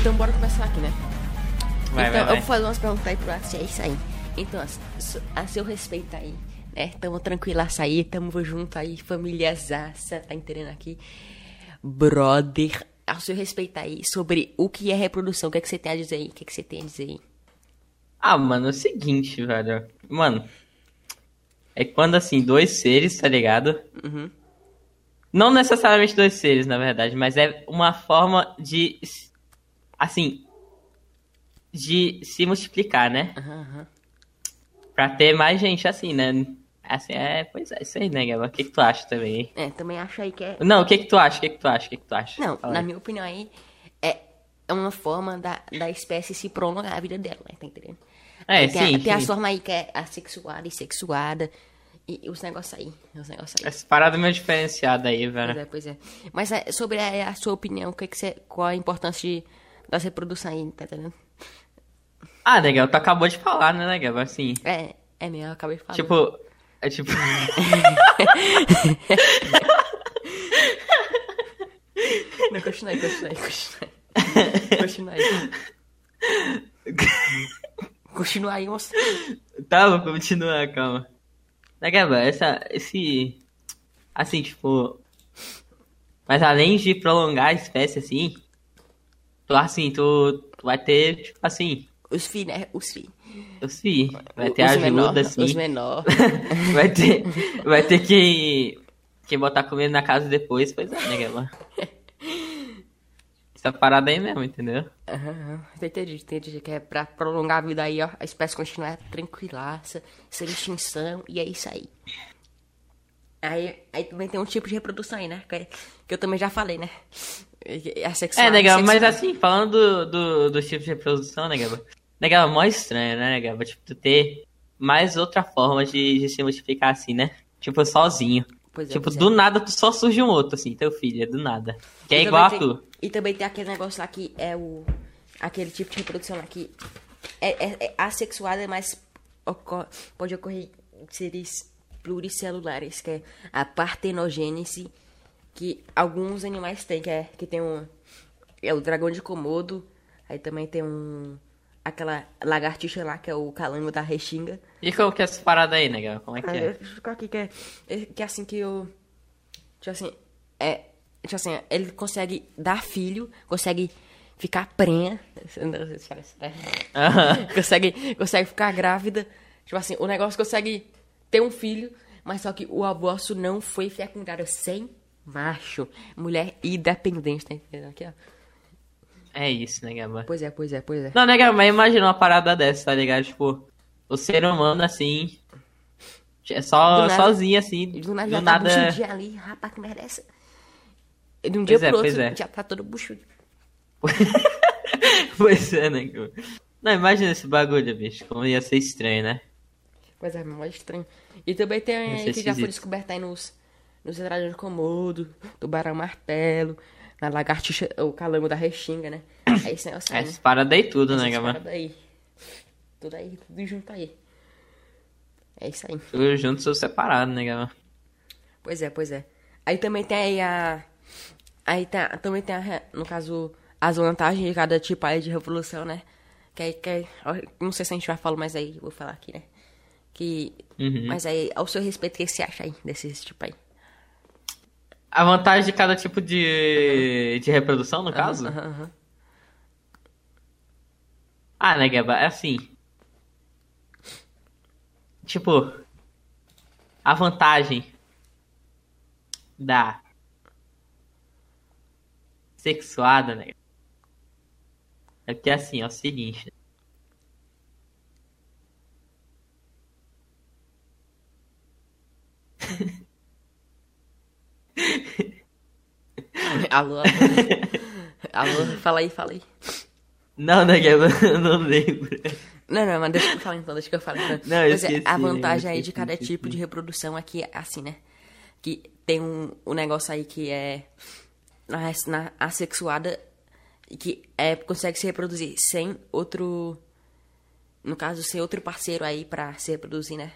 Então bora começar aqui, né? Vai, então vai, eu vai. vou fazer umas perguntas aí pro Axi, é isso aí. Então, a, a seu respeito aí, né? Tamo tranquilaça aí, tamo junto aí, famíliazaça, tá entendendo aqui? Brother, ao seu respeito aí, sobre o que é reprodução, o que é que você tem a dizer aí? O que é que você tem a dizer aí? Ah, mano, é o seguinte, velho. Mano, é quando assim, dois seres, tá ligado? Uhum. Não necessariamente dois seres, na verdade, mas é uma forma de. Assim. De se multiplicar, né? Aham. Pra ter mais gente assim, né? Assim, é. Pois é, isso aí, né, Gaba? O que, que tu acha também? É, também acho aí que é. Não, o que, que tu acha? O que, que tu acha? O que, que tu acha? Não, Fala na aí. minha opinião aí, é, é uma forma da, da espécie se prolongar a vida dela, né? Tá entendendo? É, tem, a- sim. tem sim. as formas aí que é assexuada e sexuada. E, e os negócios aí. Os negócios aí. Essa parada é meio diferenciada aí, Pois velho. é, pois é. Mas é, sobre a, a sua opinião, o que que você, qual a importância de, das reproduções aí, tá entendendo? Ah, legal, tu acabou de falar, né, legal? Assim. É, é mesmo, eu acabei de falar. Tipo. É tipo. Não, continua aí, continua aí, continua aí. Continua aí. Continua aí, moço. Tá, vou continuar, calma. Legal, essa. Esse. Assim, tipo. Mas além de prolongar a espécie, assim. Tu, assim, tu, tu vai ter, tipo assim. Os fi, né? Os fi. Os fi. Vai ter os ajuda, menor, assim. Os menor. vai ter. Vai ter que. Que botar comida na casa depois, pois é, né, Gaba? Essa parada aí mesmo, entendeu? Aham, aham. Entendi, entendi. Que é pra prolongar a vida aí, ó. A espécie continuar tranquilaça, sem extinção, e é isso aí. Aí, aí também tem um tipo de reprodução aí, né? Que, que eu também já falei, né? A sexual, É, legal, mas sexual. assim, falando do, do, do tipo de reprodução, né, Gaba? Né, Gaba, mó estranho, né, Gaba? Tipo, tu ter mais outra forma de, de se multiplicar assim, né? Tipo, sozinho. É, tipo, é. do nada tu só surge um outro, assim, teu filho, é do nada. Que é E igual a também tem- tu. E também tem aquele negócio lá que é o. Aquele tipo de reprodução lá que é, é, é assexuada, mas ocor- pode ocorrer em seres pluricelulares, que é a partenogênese, que alguns animais têm, que é que tem um. É o dragão de Komodo, aí também tem um. Aquela lagartixa lá, que é o calango da Restinga. E como que é essa parada aí, Gaba? Como é que Ah, é? eu- Qual que é? é? Que é assim que eu. Tipo assim. É. Tipo assim, ele consegue dar filho, consegue ficar prenha. Consegue, consegue ficar grávida. Tipo assim, o negócio consegue ter um filho, mas só que o aborto não foi fecundado sem macho. Mulher independente, tá entendendo aqui, ó? É isso, né, Gaba? Pois é, pois é, pois é. Não, né, Gaba? Mas imagina uma parada dessa, tá ligado? Tipo, o ser humano, assim. É só nada- sozinho, assim. Do nada do tá nada. buchudinho ali, rapaz, que merece. E de um dia Pois é, pro outro, é. já tá todo buchudo. pois é, né, Gaba? Não, imagina esse bagulho, bicho. Como ia ser estranho, né? Pois é, mó estranho. E também tem aí que já foi descoberto aí nos, nos dragões de Komodo, tubarão martelo, na lagartixa, o calango da restinga, né? É esse negócio aí, né? Essas paradas aí tudo, né, Essas Gaba? paradas aí. Tudo aí, tudo junto aí. É isso aí. Tudo junto ou separado, né, Gaba? Pois é, pois é. Aí também tem aí a. Aí tá, também tem, a, no caso, as vantagens de cada tipo aí de revolução, né? Que aí, que aí- ó, não sei se a gente vai falar, mas aí vou falar aqui, né? Que. Uhum. Mas aí, ao seu respeito, o que você acha aí desses tipo aí? A vantagem de cada tipo de, de reprodução, no caso? Ah, né, Gaba? É assim. Tipo, a vantagem da sexuada, né? É porque assim, é o seguinte. Alô, alô. alô, fala aí, fala aí. Não, né, Gaba? Eu não lembro. Não, não, mas deixa que eu falar então, deixa que eu falar. Então. Não, eu é, esqueci, a vantagem aí de cada tipo de reprodução aqui é assim, né? Que tem um, um negócio aí que é na, assexuada e que é, consegue se reproduzir sem outro. No caso, sem outro parceiro aí pra se reproduzir, né?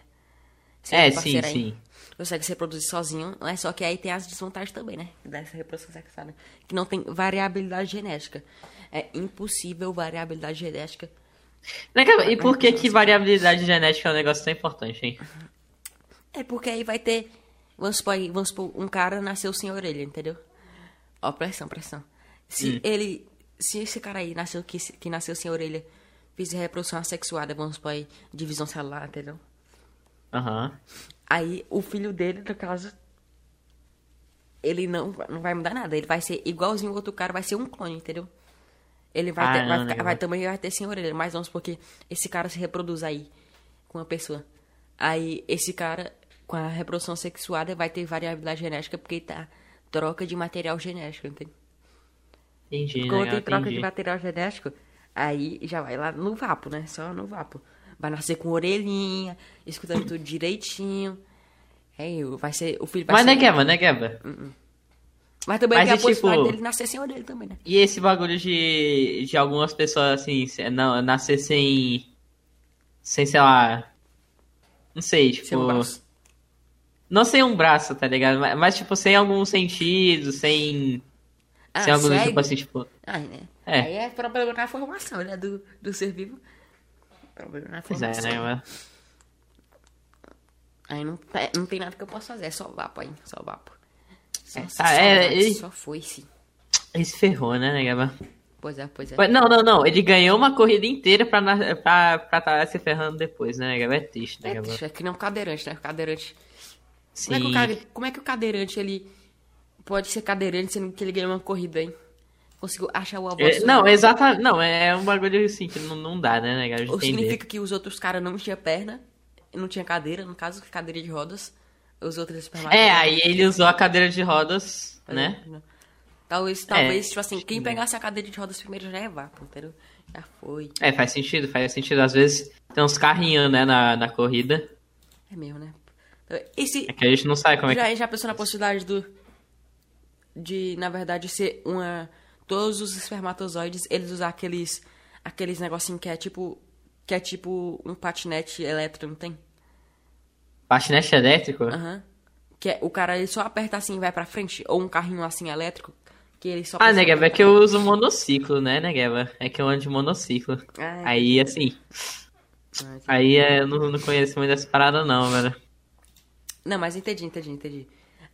Seu É, sim, parceiro aí sim. Consegue se reproduzir sozinho, mas só que aí tem as desvantagens também, né? Dessa reprodução sexuada. Que não tem variabilidade genética. É impossível variabilidade genética. Né? E por que que variabilidade genética é um negócio tão importante, hein? É porque aí vai ter. Vamos supor, vamos supor um cara nasceu sem orelha, entendeu? Ó, pressão, pressão. Se ele. Se esse cara aí nasceu que, que nasceu sem orelha fizer reprodução assexuada, vamos supor aí, divisão celular, entendeu? Aham. Aí o filho dele, no caso, ele não, não vai mudar nada. Ele vai ser igualzinho o outro cara, vai ser um clone, entendeu? Ele vai, Ah, ter, vai, não, ficar- não. vai também vai ter sem orelha, mas vamos porque esse cara se reproduz aí com uma pessoa. Aí esse cara, com a reprodução sexuada, vai ter variabilidade genética porque tá troca de material genético, entende? Entendi, Quando legal, tem troca de entendi. material genético, aí já vai lá no vapo, né? Só no vapo. Vai nascer com orelhinha, escutando tudo direitinho. Aí vai ser. O filho vai Mas ser. né, Geba, né, Geba? Mas também Mas tem a e, tipo- possibilidade dele nascer sem orelha também, né? E esse bagulho de, de algumas pessoas, assim, não, nascer sem. Sem, sei lá. Não sei, tipo. Sem um braço. Não sem um braço, tá ligado? Mas, mas, tipo, sem algum sentido, sem. Ah, sem algum tipo assim, tipo. Ah, né? É. Aí é problema na formação, né? Do, do ser vivo. Problema na Pois é, formação. né? Mas... Aí não, é, não tem nada que eu possa fazer, é só vapo aí, só vapo. Só, É, só, é, ele- só foi, sim. Ele se ferrou, né, né, Gaba? Pois é, pois é. Não, não, não. Ele ganhou uma corrida inteira pra, pra tá se ferrando depois, né, Gaba? É triste, né, É, Gaba? bicho, é que nem um cadeirante, né? O cadeirante. Como é, que Sim. o como é que o cadeirante ele pode ser cadeirante sendo que ele ganhou uma corrida, hein? Conseguiu achar o avô. É, não, exata, não, é um bagulho assim que não, não dá, né, né, Ou significa que os outros caras não tinham perna, não tinha cadeira, no caso, cadeira de rodas. Os outros. É, aí ele usou a cadeira de rodas, né? Talvez, talvez, É. tipo assim, quem pegasse a cadeira de rodas primeiro já é vapo, entendeu? Já foi. É, faz sentido, faz sentido. Às vezes tem uns carrinhos, né, na, na corrida. É mesmo, né? E se, É que a gente não sabe como é que. já, já pensou na possibilidade do. De, na verdade, ser uma. Todos os espermatozoides, eles usar aqueles. Aqueles negocinho que é tipo. Que é tipo um patinete elétrico, não tem? Patinete elétrico? Aham. Que é, o cara ele só aperta assim e vai pra frente. Ou um carrinho assim elétrico. Que ele só Ah, né, Gaba? É que eu uso monociclo, né, né, Gaba? É que eu ando de monociclo. Ah, é. Aí, assim. Ah, entendi. Aí é, eu não, não conheço muito dessa parada, não, velho. Não, mas entendi, entendi, entendi.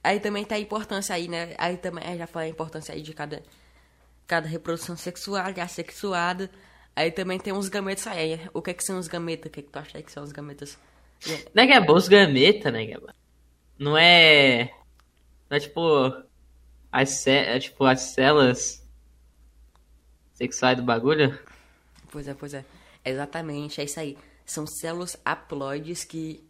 Aí também tá a importância aí, né? Aí também, eu já falei a importância aí de cada, cada reprodução sexual, de assexuada. Aí também tem uns gametas aí. O que é que são os gametas? O que é que tu acha que são os gametas? Né, Gaba? Os gameta, né, Gaba? Não é. Não é tipo. As, é, tipo, as células sexuais do bagulho? Pois é, pois é. Exatamente, é isso aí. São células haploides que,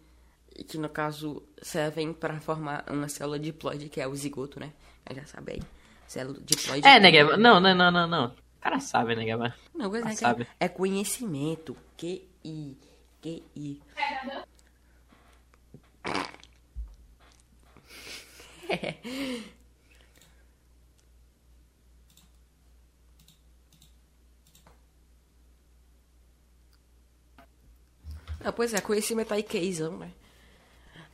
que no caso, servem para formar uma célula diploide, que é o zigoto, né? Já sabe aí. Célula diploide. É, né, Gaba? Não, não, não, não, não. O cara sabe, né, Gaba? Não, pois é, sabe. é, é conhecimento. QI. QI. Não, pois é, conhecimento aí QIzão, né?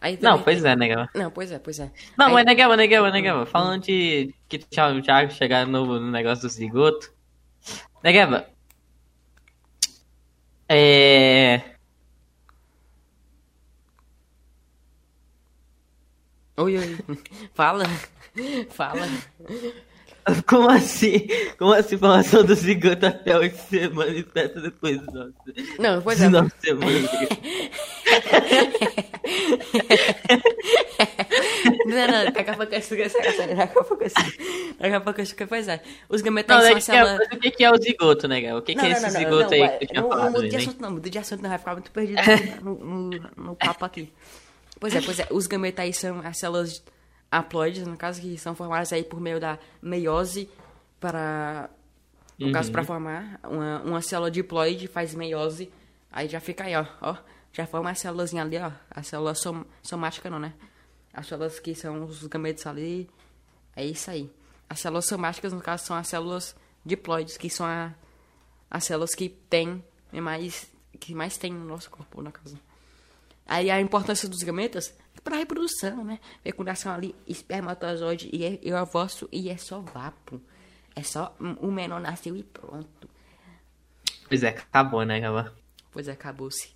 Aí Não, pois tem- é, Gaba? Não, pois é, pois é. Não, Aí- mas negava, negava, negava. Falando de que já, já chegar no, no negócio do zigoto. Negava. É. Oi, oi. Fala. Fala. Como assim? Como assim informação do zigoto até oito semanas e festa depois do nosso. Não, pois é. de nove semanas? Não, não, daqui a pouco eu explico essa coisa, daqui a pouco eu explico. Daqui a pouco eu explico, pois é. Os Não, gametais né, são a que célula... é, o que que é o zigoto, né, O que, que é esse zigoto aí vai, que tu tinha não, falado? Não muda de né? assunto não, muda de assunto não, vai ficar muito perdido no, no, no papo aqui. Pois é, pois é, os gametais são as células haploides, no caso, que são formadas aí por meio da meiose para... No caso, Uhum. para formar uma, uma célula diploide, faz meiose, aí já fica aí, ó, ó. Já forma a célulazinha ali, ó. A célula som, somática não, né? As células que são os gametos ali, é isso aí. As células somáticas, no caso, são as células diploides, que são a, as células que tem mais que mais tem no nosso corpo, no caso. Aí a importância dos gametas é pra reprodução, né? Fecundação ali, espermatozoide e, é, e ovócito e é só vapo. É só o menor nasceu e pronto. Pois é, acabou, né, acabou. Pois é, acabou-se.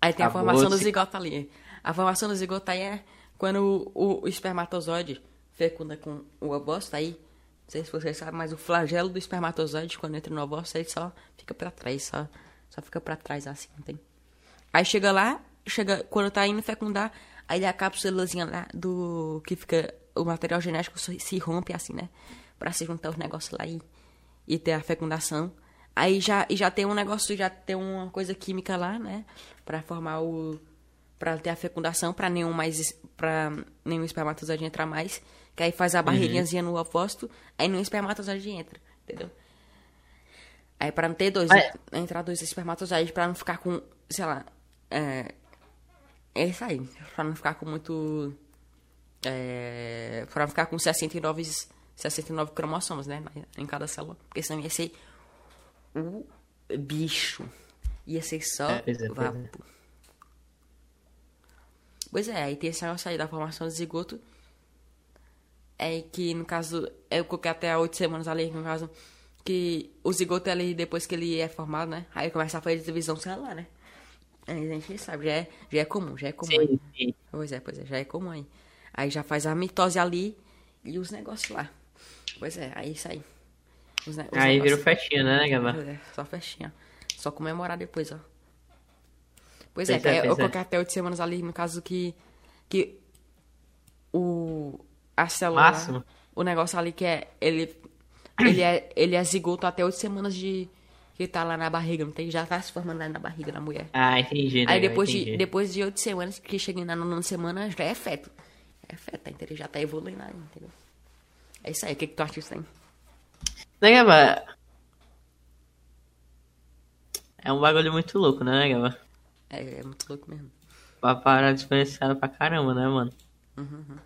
Aí tem a Acabou-se. formação do zigoto ali. A formação do zigoto aí é quando o, o espermatozoide fecunda com o ovócito, aí, não sei se vocês sabem, mas o flagelo do espermatozoide, quando entra no ovócito, aí só fica pra trás, só, só fica pra trás assim, não tem? Aí chega lá, chega, quando tá indo fecundar, aí a cápsulazinha lá do que fica, o material genético se rompe assim, né? Pra se juntar os negócios lá e, e ter a fecundação. Aí já, e já tem um negócio, já tem uma coisa química lá, né? Pra formar o. Pra ter a fecundação, pra nenhum mais. Pra nenhum espermatozoide entrar mais. Que aí faz a barreirinhazinha no ovócito, aí nenhum espermatozoide entra, entendeu? Aí pra não ter dois, Ah, é. entrar dois espermatozoides, pra não ficar com, sei lá, é, é isso aí, pra não ficar com muito, é, pra não ficar com 69, 69 cromossomos, né, em cada célula, porque senão ia ser o bicho, ia ser só É, é, pois é. vapo. Pois é, aí tem negócio aí da formação do zigoto, é que no caso, eu coloquei até oito semanas ali, no caso, que o zigoto ali, depois que ele é formado, né? Aí começa a fazer divisão celular, né? Aí a gente sabe, já é, já é comum, já é comum. Sim, sim. Pois é, pois é, já é comum aí. Aí já faz a mitose ali e os negócios lá. Pois é, aí isso aí. Os ne- os Aí negócios. virou festinha, né, Gabá? Pois é, só festinha. Só comemorar depois, ó. Pois Pois é, é, aí eu é. coloquei até oito semanas ali, no caso que. Que o. A célula. Máximo. O negócio ali que é. Ele. Ele é, ele é zigoto até oito semanas de. Que tá lá na barriga, não tem? Já tá se formando lá na barriga da mulher. Ah, entendi, né, Aí depois de, entendi. depois de oito semanas, que chega na nona semana, já é feto. É feto, tá entendeu? Já tá evoluindo aí, entendeu? É isso aí, o que, que tu acha disso aí? Né, Gabá? É um bagulho muito louco, né, Gabá? É, é muito louco mesmo. Uma parada diferenciada pra caramba, né, mano? Uhum, uhum.